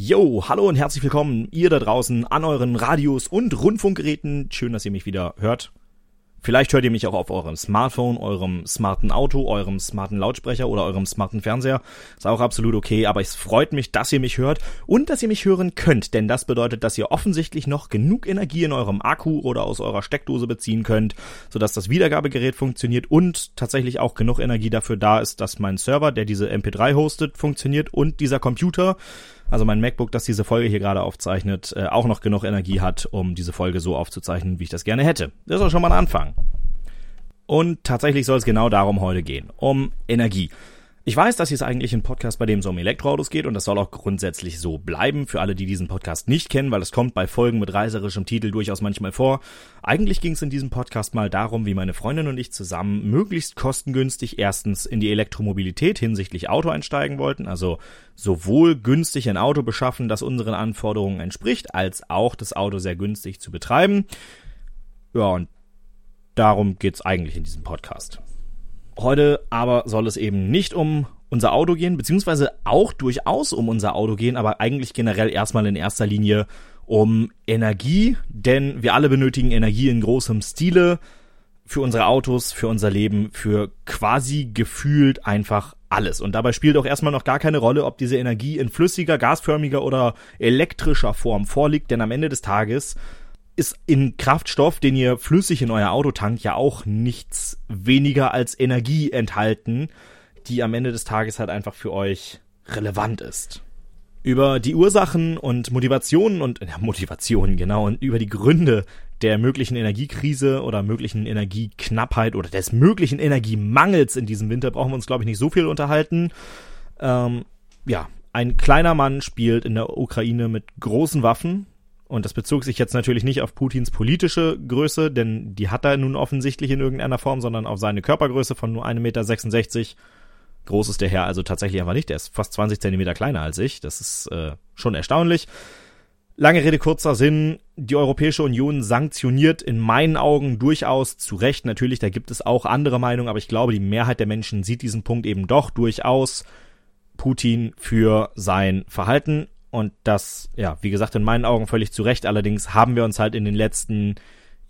Yo, hallo und herzlich willkommen, ihr da draußen an euren Radios und Rundfunkgeräten. Schön, dass ihr mich wieder hört. Vielleicht hört ihr mich auch auf eurem Smartphone, eurem smarten Auto, eurem smarten Lautsprecher oder eurem smarten Fernseher. Ist auch absolut okay, aber es freut mich, dass ihr mich hört und dass ihr mich hören könnt, denn das bedeutet, dass ihr offensichtlich noch genug Energie in eurem Akku oder aus eurer Steckdose beziehen könnt, sodass das Wiedergabegerät funktioniert und tatsächlich auch genug Energie dafür da ist, dass mein Server, der diese MP3 hostet, funktioniert und dieser Computer also mein MacBook, das diese Folge hier gerade aufzeichnet, äh, auch noch genug Energie hat, um diese Folge so aufzuzeichnen, wie ich das gerne hätte. Das ist auch schon mal ein Anfang. Und tatsächlich soll es genau darum heute gehen, um Energie. Ich weiß, dass hier ist eigentlich ein Podcast, bei dem es um Elektroautos geht und das soll auch grundsätzlich so bleiben für alle, die diesen Podcast nicht kennen, weil es kommt bei Folgen mit reiserischem Titel durchaus manchmal vor. Eigentlich ging es in diesem Podcast mal darum, wie meine Freundin und ich zusammen möglichst kostengünstig erstens in die Elektromobilität hinsichtlich Auto einsteigen wollten, also sowohl günstig ein Auto beschaffen, das unseren Anforderungen entspricht, als auch das Auto sehr günstig zu betreiben. Ja, und darum geht's eigentlich in diesem Podcast. Heute aber soll es eben nicht um unser Auto gehen, beziehungsweise auch durchaus um unser Auto gehen, aber eigentlich generell erstmal in erster Linie um Energie, denn wir alle benötigen Energie in großem Stile für unsere Autos, für unser Leben, für quasi gefühlt einfach alles. Und dabei spielt auch erstmal noch gar keine Rolle, ob diese Energie in flüssiger, gasförmiger oder elektrischer Form vorliegt, denn am Ende des Tages ist in Kraftstoff, den ihr flüssig in euer Auto tankt, ja auch nichts weniger als Energie enthalten, die am Ende des Tages halt einfach für euch relevant ist. Über die Ursachen und Motivationen und ja, Motivationen genau und über die Gründe der möglichen Energiekrise oder möglichen Energieknappheit oder des möglichen Energiemangels in diesem Winter brauchen wir uns glaube ich nicht so viel unterhalten. Ähm, ja, ein kleiner Mann spielt in der Ukraine mit großen Waffen und das bezog sich jetzt natürlich nicht auf Putins politische Größe, denn die hat er nun offensichtlich in irgendeiner Form, sondern auf seine Körpergröße von nur 1,66 Meter. Groß ist der Herr also tatsächlich einfach nicht. Der ist fast 20 Zentimeter kleiner als ich. Das ist äh, schon erstaunlich. Lange Rede, kurzer Sinn. Die Europäische Union sanktioniert in meinen Augen durchaus zu Recht. Natürlich, da gibt es auch andere Meinungen, aber ich glaube, die Mehrheit der Menschen sieht diesen Punkt eben doch durchaus Putin für sein Verhalten und das, ja, wie gesagt, in meinen Augen völlig zu Recht. Allerdings haben wir uns halt in den letzten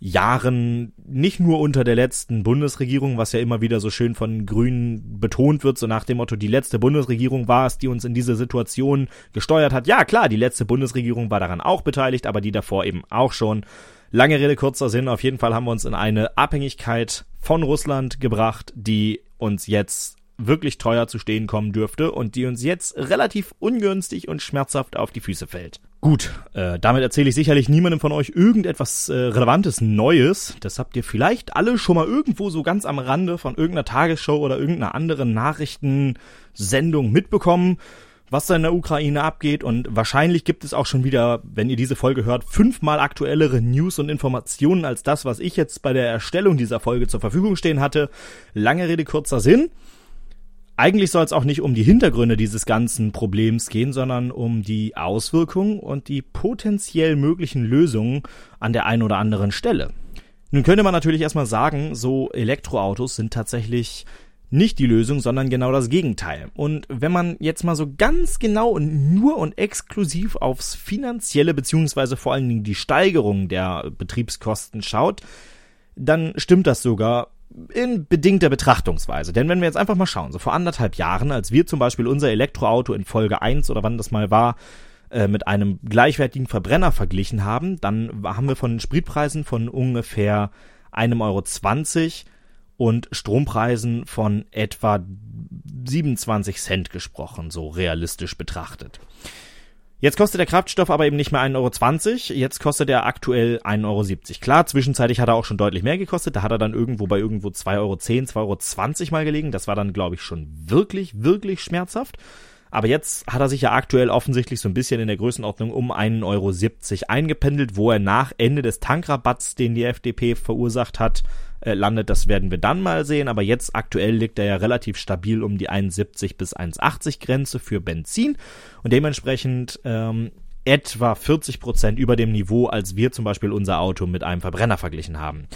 Jahren, nicht nur unter der letzten Bundesregierung, was ja immer wieder so schön von Grünen betont wird, so nach dem Motto, die letzte Bundesregierung war es, die uns in diese Situation gesteuert hat. Ja, klar, die letzte Bundesregierung war daran auch beteiligt, aber die davor eben auch schon. Lange Rede, kurzer Sinn, auf jeden Fall haben wir uns in eine Abhängigkeit von Russland gebracht, die uns jetzt wirklich teuer zu stehen kommen dürfte und die uns jetzt relativ ungünstig und schmerzhaft auf die Füße fällt. Gut, äh, damit erzähle ich sicherlich niemandem von euch irgendetwas äh, Relevantes Neues. Das habt ihr vielleicht alle schon mal irgendwo so ganz am Rande von irgendeiner Tagesshow oder irgendeiner anderen Nachrichtensendung mitbekommen, was da in der Ukraine abgeht. Und wahrscheinlich gibt es auch schon wieder, wenn ihr diese Folge hört, fünfmal aktuellere News und Informationen als das, was ich jetzt bei der Erstellung dieser Folge zur Verfügung stehen hatte. Lange Rede, kurzer Sinn eigentlich soll es auch nicht um die Hintergründe dieses ganzen Problems gehen, sondern um die Auswirkungen und die potenziell möglichen Lösungen an der einen oder anderen Stelle. Nun könnte man natürlich erstmal sagen, so Elektroautos sind tatsächlich nicht die Lösung, sondern genau das Gegenteil. Und wenn man jetzt mal so ganz genau und nur und exklusiv aufs finanzielle beziehungsweise vor allen Dingen die Steigerung der Betriebskosten schaut, dann stimmt das sogar in bedingter Betrachtungsweise. Denn wenn wir jetzt einfach mal schauen, so vor anderthalb Jahren, als wir zum Beispiel unser Elektroauto in Folge 1 oder wann das mal war, äh, mit einem gleichwertigen Verbrenner verglichen haben, dann haben wir von Spritpreisen von ungefähr einem Euro 20 und Strompreisen von etwa 27 Cent gesprochen, so realistisch betrachtet. Jetzt kostet der Kraftstoff aber eben nicht mehr 1,20 Euro, jetzt kostet er aktuell 1,70 Euro. Klar, zwischenzeitlich hat er auch schon deutlich mehr gekostet, da hat er dann irgendwo bei irgendwo 2,10 Euro, 2,20 Euro mal gelegen. Das war dann, glaube ich, schon wirklich, wirklich schmerzhaft. Aber jetzt hat er sich ja aktuell offensichtlich so ein bisschen in der Größenordnung um 1,70 Euro eingependelt, wo er nach Ende des Tankrabatts, den die FDP verursacht hat, äh, landet, das werden wir dann mal sehen. Aber jetzt aktuell liegt er ja relativ stabil um die 1,70 bis 1,80 Grenze für Benzin und dementsprechend ähm, etwa 40 Prozent über dem Niveau, als wir zum Beispiel unser Auto mit einem Verbrenner verglichen haben.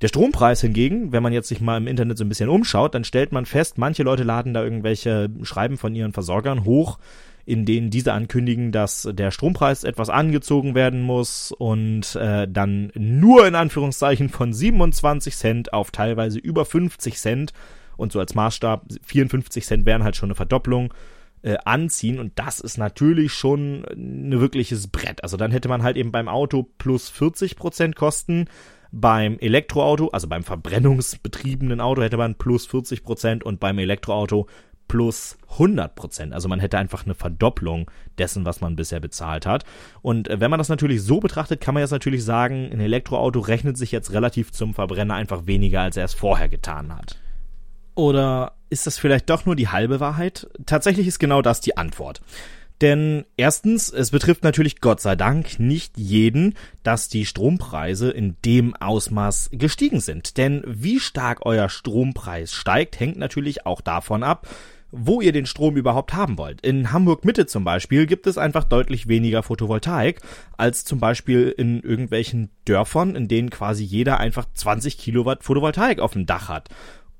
Der Strompreis hingegen, wenn man jetzt sich mal im Internet so ein bisschen umschaut, dann stellt man fest, manche Leute laden da irgendwelche Schreiben von ihren Versorgern hoch, in denen diese ankündigen, dass der Strompreis etwas angezogen werden muss und äh, dann nur in Anführungszeichen von 27 Cent auf teilweise über 50 Cent und so als Maßstab 54 Cent wären halt schon eine Verdopplung äh, anziehen und das ist natürlich schon ein wirkliches Brett. Also dann hätte man halt eben beim Auto plus 40 Prozent Kosten, beim Elektroauto, also beim verbrennungsbetriebenen Auto hätte man plus 40 Prozent und beim Elektroauto plus 100 Prozent. Also man hätte einfach eine Verdopplung dessen, was man bisher bezahlt hat. Und äh, wenn man das natürlich so betrachtet, kann man jetzt natürlich sagen, ein Elektroauto rechnet sich jetzt relativ zum Verbrenner einfach weniger, als er es vorher getan hat. Oder ist das vielleicht doch nur die halbe Wahrheit? Tatsächlich ist genau das die Antwort. Denn erstens, es betrifft natürlich Gott sei Dank nicht jeden, dass die Strompreise in dem Ausmaß gestiegen sind. Denn wie stark euer Strompreis steigt, hängt natürlich auch davon ab, wo ihr den Strom überhaupt haben wollt. In Hamburg Mitte zum Beispiel gibt es einfach deutlich weniger Photovoltaik als zum Beispiel in irgendwelchen Dörfern, in denen quasi jeder einfach 20 Kilowatt Photovoltaik auf dem Dach hat.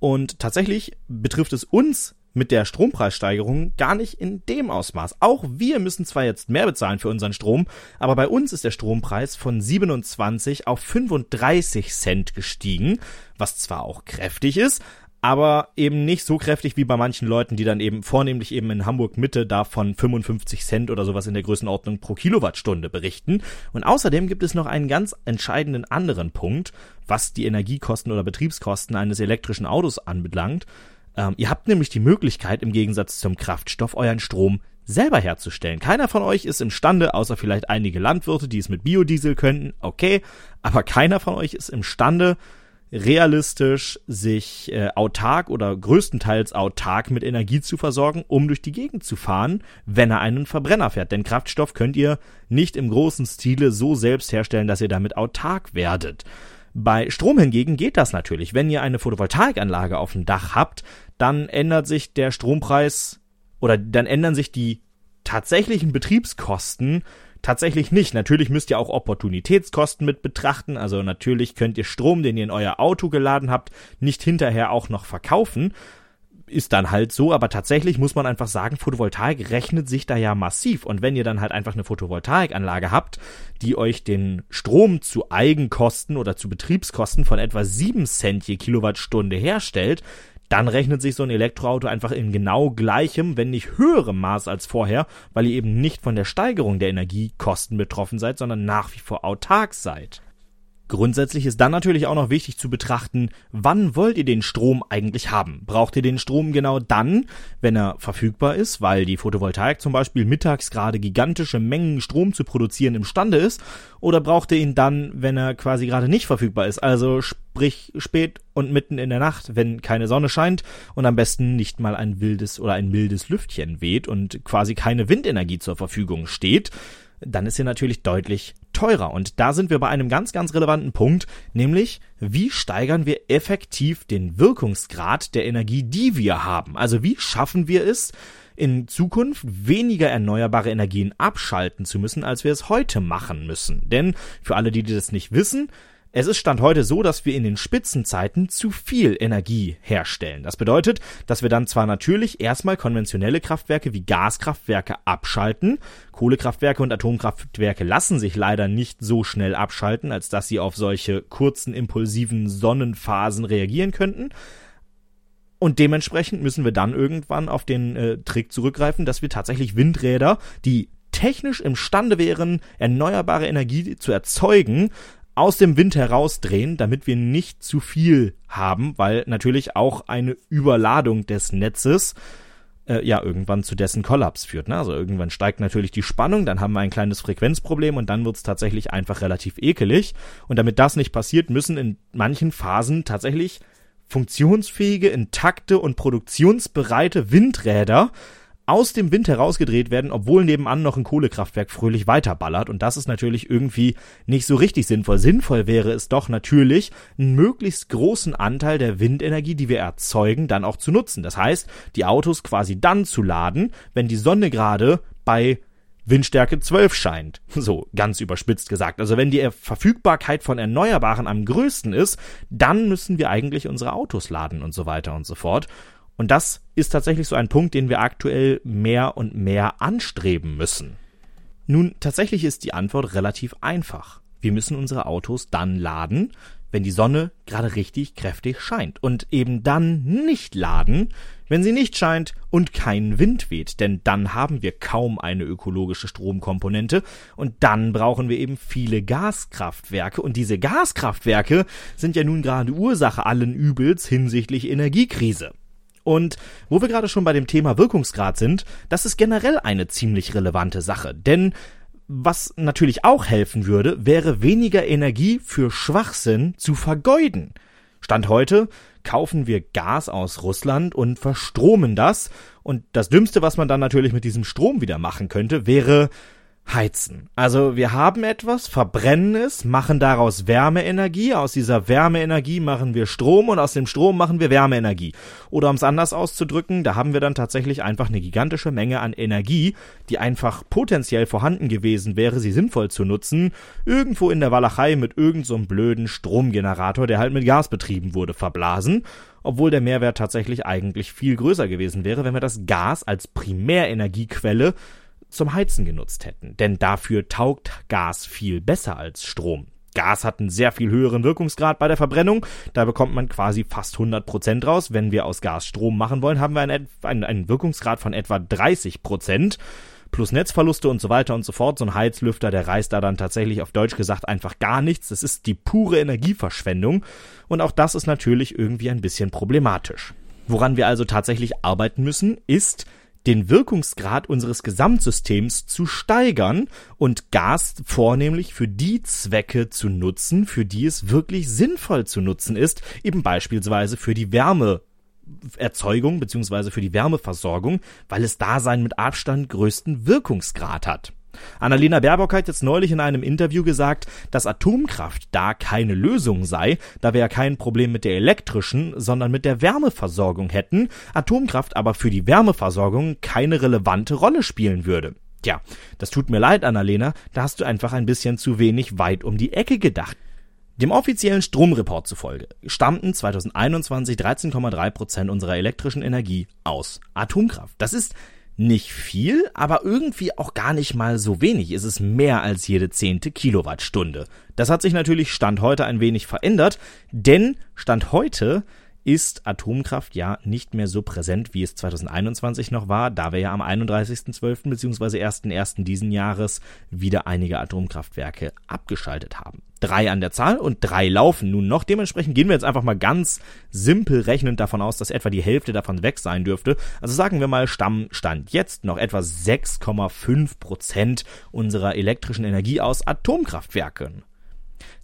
Und tatsächlich betrifft es uns mit der Strompreissteigerung gar nicht in dem Ausmaß. Auch wir müssen zwar jetzt mehr bezahlen für unseren Strom, aber bei uns ist der Strompreis von 27 auf 35 Cent gestiegen, was zwar auch kräftig ist, aber eben nicht so kräftig wie bei manchen Leuten, die dann eben vornehmlich eben in Hamburg Mitte da von 55 Cent oder sowas in der Größenordnung pro Kilowattstunde berichten. Und außerdem gibt es noch einen ganz entscheidenden anderen Punkt, was die Energiekosten oder Betriebskosten eines elektrischen Autos anbelangt. Ähm, ihr habt nämlich die Möglichkeit, im Gegensatz zum Kraftstoff, euren Strom selber herzustellen. Keiner von euch ist imstande, außer vielleicht einige Landwirte, die es mit Biodiesel könnten, okay, aber keiner von euch ist imstande, realistisch sich äh, autark oder größtenteils autark mit Energie zu versorgen, um durch die Gegend zu fahren, wenn er einen Verbrenner fährt. Denn Kraftstoff könnt ihr nicht im großen Stile so selbst herstellen, dass ihr damit autark werdet. Bei Strom hingegen geht das natürlich. Wenn ihr eine Photovoltaikanlage auf dem Dach habt, dann ändert sich der Strompreis oder dann ändern sich die tatsächlichen Betriebskosten tatsächlich nicht. Natürlich müsst ihr auch Opportunitätskosten mit betrachten. Also natürlich könnt ihr Strom, den ihr in euer Auto geladen habt, nicht hinterher auch noch verkaufen ist dann halt so, aber tatsächlich muss man einfach sagen, Photovoltaik rechnet sich da ja massiv. Und wenn ihr dann halt einfach eine Photovoltaikanlage habt, die euch den Strom zu Eigenkosten oder zu Betriebskosten von etwa 7 Cent je Kilowattstunde herstellt, dann rechnet sich so ein Elektroauto einfach in genau gleichem, wenn nicht höherem Maß als vorher, weil ihr eben nicht von der Steigerung der Energiekosten betroffen seid, sondern nach wie vor autark seid. Grundsätzlich ist dann natürlich auch noch wichtig zu betrachten, wann wollt ihr den Strom eigentlich haben? Braucht ihr den Strom genau dann, wenn er verfügbar ist, weil die Photovoltaik zum Beispiel mittags gerade gigantische Mengen Strom zu produzieren imstande ist? Oder braucht ihr ihn dann, wenn er quasi gerade nicht verfügbar ist? Also sprich spät und mitten in der Nacht, wenn keine Sonne scheint und am besten nicht mal ein wildes oder ein mildes Lüftchen weht und quasi keine Windenergie zur Verfügung steht dann ist sie natürlich deutlich teurer. Und da sind wir bei einem ganz, ganz relevanten Punkt, nämlich wie steigern wir effektiv den Wirkungsgrad der Energie, die wir haben? Also wie schaffen wir es, in Zukunft weniger erneuerbare Energien abschalten zu müssen, als wir es heute machen müssen. Denn für alle, die das nicht wissen, es ist Stand heute so, dass wir in den Spitzenzeiten zu viel Energie herstellen. Das bedeutet, dass wir dann zwar natürlich erstmal konventionelle Kraftwerke wie Gaskraftwerke abschalten, Kohlekraftwerke und Atomkraftwerke lassen sich leider nicht so schnell abschalten, als dass sie auf solche kurzen impulsiven Sonnenphasen reagieren könnten. Und dementsprechend müssen wir dann irgendwann auf den äh, Trick zurückgreifen, dass wir tatsächlich Windräder, die technisch imstande wären, erneuerbare Energie zu erzeugen, aus dem Wind herausdrehen, damit wir nicht zu viel haben, weil natürlich auch eine Überladung des Netzes äh, ja irgendwann zu dessen Kollaps führt. Ne? Also irgendwann steigt natürlich die Spannung, dann haben wir ein kleines Frequenzproblem und dann wird es tatsächlich einfach relativ ekelig. Und damit das nicht passiert, müssen in manchen Phasen tatsächlich funktionsfähige, intakte und produktionsbereite Windräder aus dem Wind herausgedreht werden, obwohl nebenan noch ein Kohlekraftwerk fröhlich weiterballert. Und das ist natürlich irgendwie nicht so richtig sinnvoll. Sinnvoll wäre es doch natürlich, einen möglichst großen Anteil der Windenergie, die wir erzeugen, dann auch zu nutzen. Das heißt, die Autos quasi dann zu laden, wenn die Sonne gerade bei Windstärke 12 scheint. So ganz überspitzt gesagt. Also wenn die Verfügbarkeit von Erneuerbaren am größten ist, dann müssen wir eigentlich unsere Autos laden und so weiter und so fort. Und das ist tatsächlich so ein Punkt, den wir aktuell mehr und mehr anstreben müssen. Nun, tatsächlich ist die Antwort relativ einfach. Wir müssen unsere Autos dann laden, wenn die Sonne gerade richtig kräftig scheint und eben dann nicht laden, wenn sie nicht scheint und kein Wind weht, denn dann haben wir kaum eine ökologische Stromkomponente und dann brauchen wir eben viele Gaskraftwerke und diese Gaskraftwerke sind ja nun gerade Ursache allen Übels hinsichtlich Energiekrise. Und wo wir gerade schon bei dem Thema Wirkungsgrad sind, das ist generell eine ziemlich relevante Sache, denn was natürlich auch helfen würde, wäre weniger Energie für Schwachsinn zu vergeuden. Stand heute kaufen wir Gas aus Russland und verstromen das. Und das Dümmste, was man dann natürlich mit diesem Strom wieder machen könnte, wäre heizen. Also wir haben etwas, verbrennen es, machen daraus Wärmeenergie, aus dieser Wärmeenergie machen wir Strom und aus dem Strom machen wir Wärmeenergie. Oder um es anders auszudrücken, da haben wir dann tatsächlich einfach eine gigantische Menge an Energie, die einfach potenziell vorhanden gewesen wäre, sie sinnvoll zu nutzen, irgendwo in der Walachei mit irgendeinem so blöden Stromgenerator, der halt mit Gas betrieben wurde, verblasen obwohl der Mehrwert tatsächlich eigentlich viel größer gewesen wäre, wenn wir das Gas als Primärenergiequelle zum Heizen genutzt hätten, denn dafür taugt Gas viel besser als Strom. Gas hat einen sehr viel höheren Wirkungsgrad bei der Verbrennung. Da bekommt man quasi fast 100 Prozent raus. Wenn wir aus Gas Strom machen wollen, haben wir einen, einen, einen Wirkungsgrad von etwa 30 Prozent. Plus Netzverluste und so weiter und so fort. So ein Heizlüfter, der reißt da dann tatsächlich auf Deutsch gesagt einfach gar nichts. Das ist die pure Energieverschwendung. Und auch das ist natürlich irgendwie ein bisschen problematisch. Woran wir also tatsächlich arbeiten müssen, ist, den Wirkungsgrad unseres Gesamtsystems zu steigern und Gas vornehmlich für die Zwecke zu nutzen, für die es wirklich sinnvoll zu nutzen ist, eben beispielsweise für die Wärmeerzeugung bzw. für die Wärmeversorgung, weil es da seinen mit Abstand größten Wirkungsgrad hat. Annalena Baerbock hat jetzt neulich in einem Interview gesagt, dass Atomkraft da keine Lösung sei, da wir ja kein Problem mit der elektrischen, sondern mit der Wärmeversorgung hätten, Atomkraft aber für die Wärmeversorgung keine relevante Rolle spielen würde. Tja, das tut mir leid, Annalena, da hast du einfach ein bisschen zu wenig weit um die Ecke gedacht. Dem offiziellen Stromreport zufolge stammten 2021 13,3 Prozent unserer elektrischen Energie aus Atomkraft. Das ist nicht viel, aber irgendwie auch gar nicht mal so wenig. Es ist mehr als jede zehnte Kilowattstunde. Das hat sich natürlich Stand heute ein wenig verändert, denn Stand heute ist Atomkraft ja nicht mehr so präsent, wie es 2021 noch war, da wir ja am 31.12. bzw. 1.1. diesen Jahres wieder einige Atomkraftwerke abgeschaltet haben. Drei an der Zahl und drei laufen nun noch. Dementsprechend gehen wir jetzt einfach mal ganz simpel rechnend davon aus, dass etwa die Hälfte davon weg sein dürfte. Also sagen wir mal Stammstand jetzt noch etwa 6,5 Prozent unserer elektrischen Energie aus Atomkraftwerken.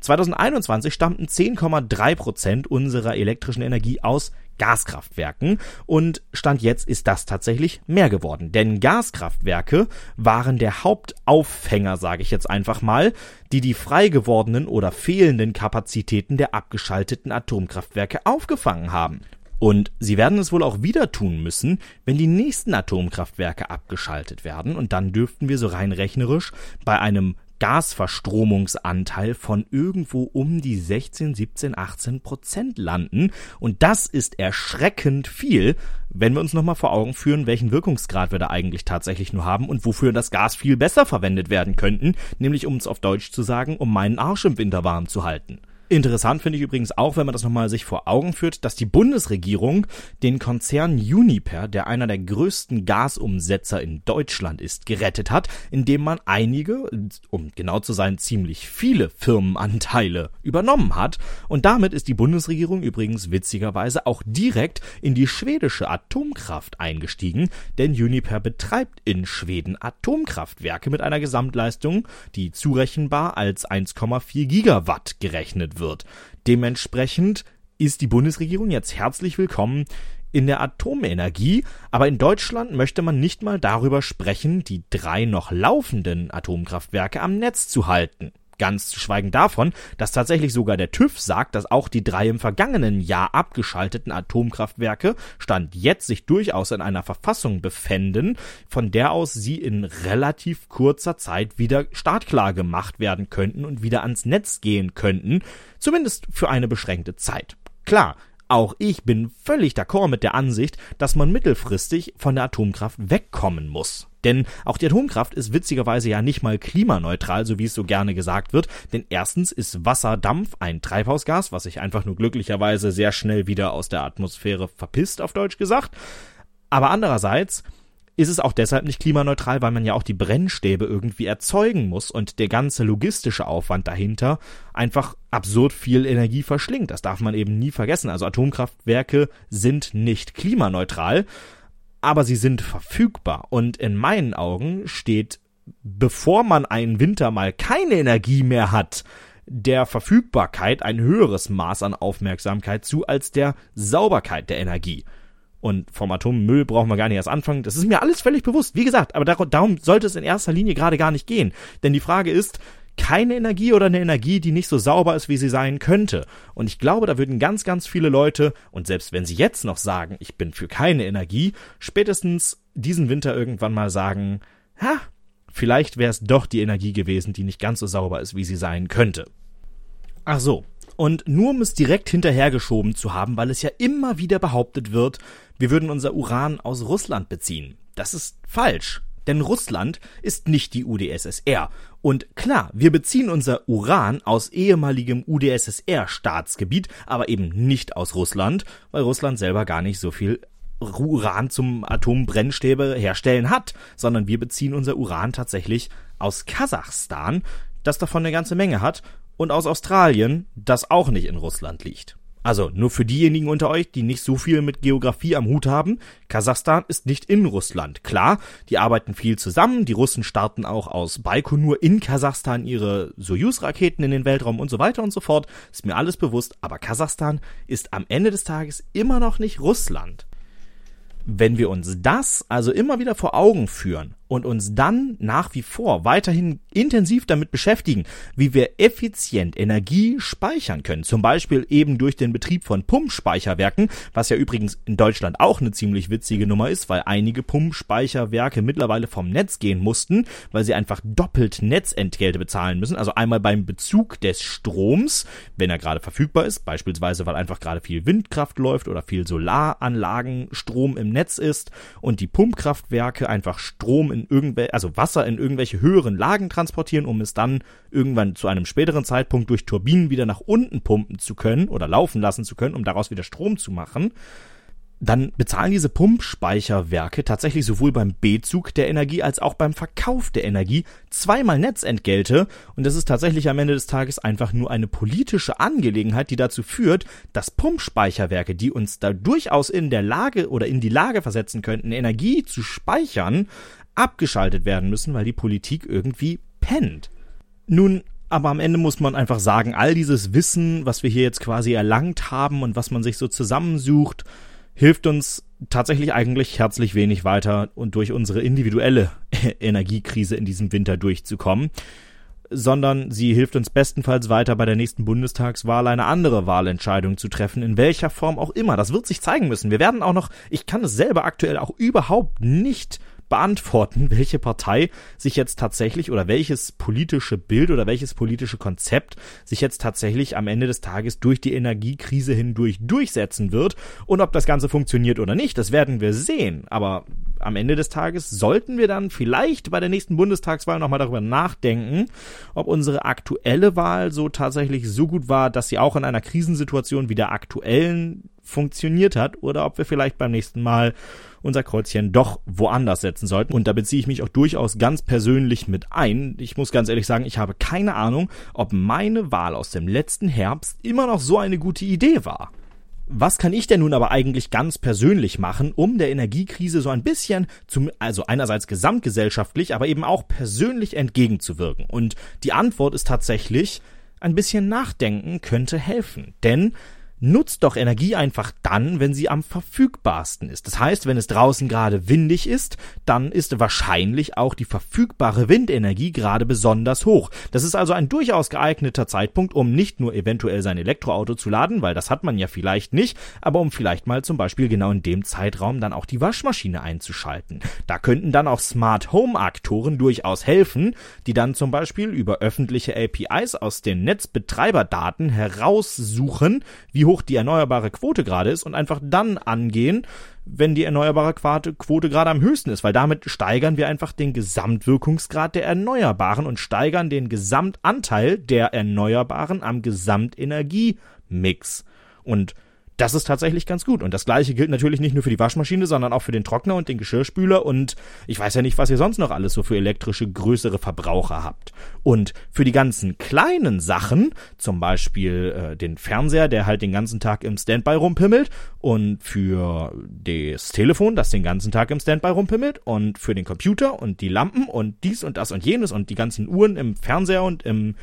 2021 stammten 10,3 Prozent unserer elektrischen Energie aus Gaskraftwerken und Stand jetzt ist das tatsächlich mehr geworden, denn Gaskraftwerke waren der Hauptaufhänger, sage ich jetzt einfach mal, die die frei gewordenen oder fehlenden Kapazitäten der abgeschalteten Atomkraftwerke aufgefangen haben. Und sie werden es wohl auch wieder tun müssen, wenn die nächsten Atomkraftwerke abgeschaltet werden. Und dann dürften wir so rein rechnerisch bei einem Gasverstromungsanteil von irgendwo um die 16, 17, 18 Prozent landen. Und das ist erschreckend viel, wenn wir uns nochmal vor Augen führen, welchen Wirkungsgrad wir da eigentlich tatsächlich nur haben und wofür das Gas viel besser verwendet werden könnten, nämlich um es auf Deutsch zu sagen, um meinen Arsch im Winter warm zu halten. Interessant finde ich übrigens auch, wenn man das nochmal sich vor Augen führt, dass die Bundesregierung den Konzern Uniper, der einer der größten Gasumsetzer in Deutschland ist, gerettet hat, indem man einige, um genau zu sein, ziemlich viele Firmenanteile übernommen hat. Und damit ist die Bundesregierung übrigens witzigerweise auch direkt in die schwedische Atomkraft eingestiegen, denn Uniper betreibt in Schweden Atomkraftwerke mit einer Gesamtleistung, die zurechenbar als 1,4 Gigawatt gerechnet wird. Dementsprechend ist die Bundesregierung jetzt herzlich willkommen in der Atomenergie, aber in Deutschland möchte man nicht mal darüber sprechen, die drei noch laufenden Atomkraftwerke am Netz zu halten. Ganz zu schweigen davon, dass tatsächlich sogar der TÜV sagt, dass auch die drei im vergangenen Jahr abgeschalteten Atomkraftwerke Stand jetzt sich durchaus in einer Verfassung befänden, von der aus sie in relativ kurzer Zeit wieder startklar gemacht werden könnten und wieder ans Netz gehen könnten, zumindest für eine beschränkte Zeit. Klar, Auch ich bin völlig d'accord mit der Ansicht, dass man mittelfristig von der Atomkraft wegkommen muss. Denn auch die Atomkraft ist witzigerweise ja nicht mal klimaneutral, so wie es so gerne gesagt wird. Denn erstens ist Wasserdampf ein Treibhausgas, was sich einfach nur glücklicherweise sehr schnell wieder aus der Atmosphäre verpisst, auf Deutsch gesagt. Aber andererseits ist es auch deshalb nicht klimaneutral, weil man ja auch die Brennstäbe irgendwie erzeugen muss und der ganze logistische Aufwand dahinter einfach absurd viel Energie verschlingt. Das darf man eben nie vergessen. Also Atomkraftwerke sind nicht klimaneutral, aber sie sind verfügbar. Und in meinen Augen steht, bevor man einen Winter mal keine Energie mehr hat, der Verfügbarkeit ein höheres Maß an Aufmerksamkeit zu als der Sauberkeit der Energie. Und vom Atommüll brauchen wir gar nicht erst anfangen. Das ist mir alles völlig bewusst. Wie gesagt, aber darum sollte es in erster Linie gerade gar nicht gehen. Denn die Frage ist, keine Energie oder eine Energie, die nicht so sauber ist, wie sie sein könnte. Und ich glaube, da würden ganz, ganz viele Leute, und selbst wenn sie jetzt noch sagen, ich bin für keine Energie, spätestens diesen Winter irgendwann mal sagen, ha, vielleicht wäre es doch die Energie gewesen, die nicht ganz so sauber ist, wie sie sein könnte. Ach so. Und nur um es direkt hinterhergeschoben zu haben, weil es ja immer wieder behauptet wird, wir würden unser Uran aus Russland beziehen. Das ist falsch. Denn Russland ist nicht die UdSSR. Und klar, wir beziehen unser Uran aus ehemaligem UdSSR-Staatsgebiet, aber eben nicht aus Russland, weil Russland selber gar nicht so viel Uran zum Atombrennstäbe herstellen hat, sondern wir beziehen unser Uran tatsächlich aus Kasachstan, das davon eine ganze Menge hat, und aus Australien, das auch nicht in Russland liegt. Also nur für diejenigen unter euch, die nicht so viel mit Geografie am Hut haben, Kasachstan ist nicht in Russland. Klar, die arbeiten viel zusammen, die Russen starten auch aus Baikonur in Kasachstan ihre Soyuz-Raketen in den Weltraum und so weiter und so fort, ist mir alles bewusst, aber Kasachstan ist am Ende des Tages immer noch nicht Russland. Wenn wir uns das also immer wieder vor Augen führen und uns dann nach wie vor weiterhin intensiv damit beschäftigen, wie wir effizient Energie speichern können, zum Beispiel eben durch den Betrieb von Pumpspeicherwerken, was ja übrigens in Deutschland auch eine ziemlich witzige Nummer ist, weil einige Pumpspeicherwerke mittlerweile vom Netz gehen mussten, weil sie einfach doppelt Netzentgelte bezahlen müssen, also einmal beim Bezug des Stroms, wenn er gerade verfügbar ist, beispielsweise weil einfach gerade viel Windkraft läuft oder viel Solaranlagenstrom im Netz ist und die Pumpkraftwerke einfach Strom in irgendwelche, also Wasser in irgendwelche höheren Lagen transportieren, um es dann irgendwann zu einem späteren Zeitpunkt durch Turbinen wieder nach unten pumpen zu können oder laufen lassen zu können, um daraus wieder Strom zu machen. Dann bezahlen diese Pumpspeicherwerke tatsächlich sowohl beim Bezug der Energie als auch beim Verkauf der Energie zweimal Netzentgelte. Und das ist tatsächlich am Ende des Tages einfach nur eine politische Angelegenheit, die dazu führt, dass Pumpspeicherwerke, die uns da durchaus in der Lage oder in die Lage versetzen könnten, Energie zu speichern, abgeschaltet werden müssen, weil die Politik irgendwie pennt. Nun aber am Ende muss man einfach sagen, all dieses Wissen, was wir hier jetzt quasi erlangt haben und was man sich so zusammensucht, hilft uns tatsächlich eigentlich herzlich wenig weiter und durch unsere individuelle Energiekrise in diesem Winter durchzukommen, sondern sie hilft uns bestenfalls weiter bei der nächsten Bundestagswahl eine andere Wahlentscheidung zu treffen, in welcher Form auch immer. Das wird sich zeigen müssen. Wir werden auch noch, ich kann es selber aktuell auch überhaupt nicht beantworten, welche Partei sich jetzt tatsächlich oder welches politische Bild oder welches politische Konzept sich jetzt tatsächlich am Ende des Tages durch die Energiekrise hindurch durchsetzen wird und ob das Ganze funktioniert oder nicht, das werden wir sehen. Aber am Ende des Tages sollten wir dann vielleicht bei der nächsten Bundestagswahl nochmal darüber nachdenken, ob unsere aktuelle Wahl so tatsächlich so gut war, dass sie auch in einer Krisensituation wie der aktuellen funktioniert hat oder ob wir vielleicht beim nächsten Mal unser Kreuzchen doch woanders setzen sollten. Und da beziehe ich mich auch durchaus ganz persönlich mit ein. Ich muss ganz ehrlich sagen, ich habe keine Ahnung, ob meine Wahl aus dem letzten Herbst immer noch so eine gute Idee war. Was kann ich denn nun aber eigentlich ganz persönlich machen, um der Energiekrise so ein bisschen zum, also einerseits gesamtgesellschaftlich, aber eben auch persönlich entgegenzuwirken? Und die Antwort ist tatsächlich, ein bisschen nachdenken könnte helfen. Denn nutzt doch Energie einfach dann, wenn sie am verfügbarsten ist. Das heißt, wenn es draußen gerade windig ist, dann ist wahrscheinlich auch die verfügbare Windenergie gerade besonders hoch. Das ist also ein durchaus geeigneter Zeitpunkt, um nicht nur eventuell sein Elektroauto zu laden, weil das hat man ja vielleicht nicht, aber um vielleicht mal zum Beispiel genau in dem Zeitraum dann auch die Waschmaschine einzuschalten. Da könnten dann auch Smart Home Aktoren durchaus helfen, die dann zum Beispiel über öffentliche APIs aus den Netzbetreiberdaten heraussuchen, wie wie hoch die erneuerbare Quote gerade ist und einfach dann angehen, wenn die erneuerbare Quote gerade am höchsten ist, weil damit steigern wir einfach den Gesamtwirkungsgrad der Erneuerbaren und steigern den Gesamtanteil der Erneuerbaren am Gesamtenergiemix. Und das ist tatsächlich ganz gut. Und das gleiche gilt natürlich nicht nur für die Waschmaschine, sondern auch für den Trockner und den Geschirrspüler. Und ich weiß ja nicht, was ihr sonst noch alles so für elektrische größere Verbraucher habt. Und für die ganzen kleinen Sachen, zum Beispiel äh, den Fernseher, der halt den ganzen Tag im Standby rumpimmelt, und für das Telefon, das den ganzen Tag im Standby rumpimmelt, und für den Computer und die Lampen und dies und das und jenes und die ganzen Uhren im Fernseher und im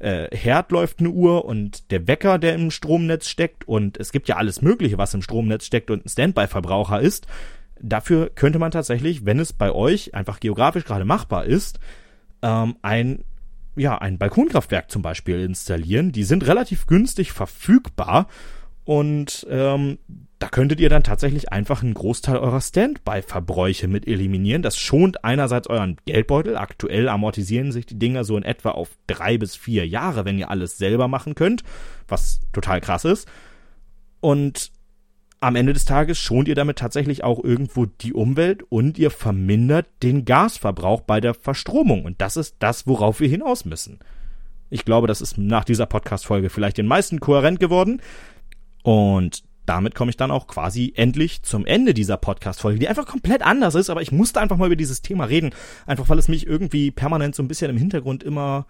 äh, Herd läuft eine Uhr und der Wecker, der im Stromnetz steckt und es gibt ja alles Mögliche, was im Stromnetz steckt und ein Standby-Verbraucher ist. Dafür könnte man tatsächlich, wenn es bei euch einfach geografisch gerade machbar ist, ähm, ein ja, ein Balkonkraftwerk zum Beispiel installieren. Die sind relativ günstig verfügbar und ähm, da könntet ihr dann tatsächlich einfach einen Großteil eurer Standby-Verbräuche mit eliminieren. Das schont einerseits euren Geldbeutel. Aktuell amortisieren sich die Dinger so in etwa auf drei bis vier Jahre, wenn ihr alles selber machen könnt, was total krass ist. Und am Ende des Tages schont ihr damit tatsächlich auch irgendwo die Umwelt und ihr vermindert den Gasverbrauch bei der Verstromung. Und das ist das, worauf wir hinaus müssen. Ich glaube, das ist nach dieser Podcast-Folge vielleicht den meisten kohärent geworden. Und damit komme ich dann auch quasi endlich zum Ende dieser Podcast-Folge, die einfach komplett anders ist, aber ich musste einfach mal über dieses Thema reden, einfach weil es mich irgendwie permanent so ein bisschen im Hintergrund immer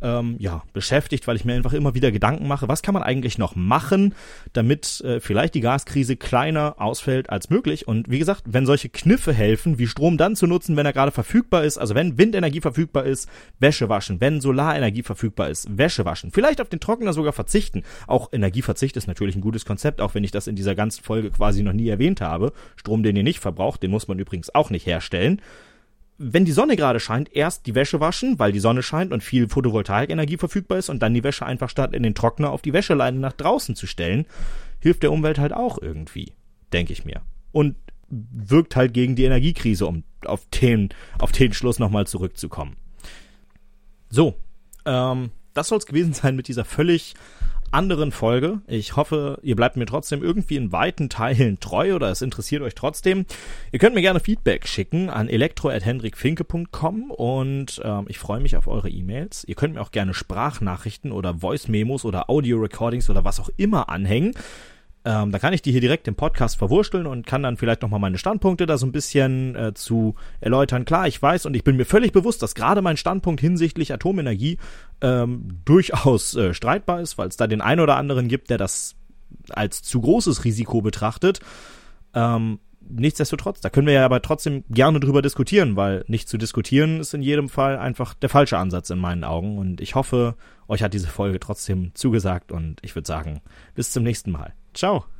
ähm, ja, beschäftigt, weil ich mir einfach immer wieder Gedanken mache, was kann man eigentlich noch machen, damit äh, vielleicht die Gaskrise kleiner ausfällt als möglich. Und wie gesagt, wenn solche Kniffe helfen, wie Strom dann zu nutzen, wenn er gerade verfügbar ist, also wenn Windenergie verfügbar ist, Wäsche waschen, wenn Solarenergie verfügbar ist, Wäsche waschen, vielleicht auf den Trockner sogar verzichten. Auch Energieverzicht ist natürlich ein gutes Konzept, auch wenn ich das in dieser ganzen Folge quasi noch nie erwähnt habe. Strom, den ihr nicht verbraucht, den muss man übrigens auch nicht herstellen wenn die Sonne gerade scheint, erst die Wäsche waschen, weil die Sonne scheint und viel Photovoltaikenergie verfügbar ist und dann die Wäsche einfach statt in den Trockner auf die Wäscheleine nach draußen zu stellen, hilft der Umwelt halt auch irgendwie, denke ich mir. Und wirkt halt gegen die Energiekrise, um auf den, auf den Schluss nochmal zurückzukommen. So, ähm, das soll es gewesen sein mit dieser völlig anderen Folge. Ich hoffe, ihr bleibt mir trotzdem irgendwie in weiten Teilen treu oder es interessiert euch trotzdem. Ihr könnt mir gerne Feedback schicken an elektro@hendrikfinke.com und ähm, ich freue mich auf eure E-Mails. Ihr könnt mir auch gerne Sprachnachrichten oder Voice Memos oder Audio Recordings oder was auch immer anhängen. Ähm, da kann ich die hier direkt im Podcast verwursteln und kann dann vielleicht nochmal meine Standpunkte da so ein bisschen äh, zu erläutern. Klar, ich weiß und ich bin mir völlig bewusst, dass gerade mein Standpunkt hinsichtlich Atomenergie ähm, durchaus äh, streitbar ist, weil es da den einen oder anderen gibt, der das als zu großes Risiko betrachtet. Ähm, nichtsdestotrotz, da können wir ja aber trotzdem gerne drüber diskutieren, weil nicht zu diskutieren ist in jedem Fall einfach der falsche Ansatz in meinen Augen. Und ich hoffe, euch hat diese Folge trotzdem zugesagt und ich würde sagen, bis zum nächsten Mal. Ciao.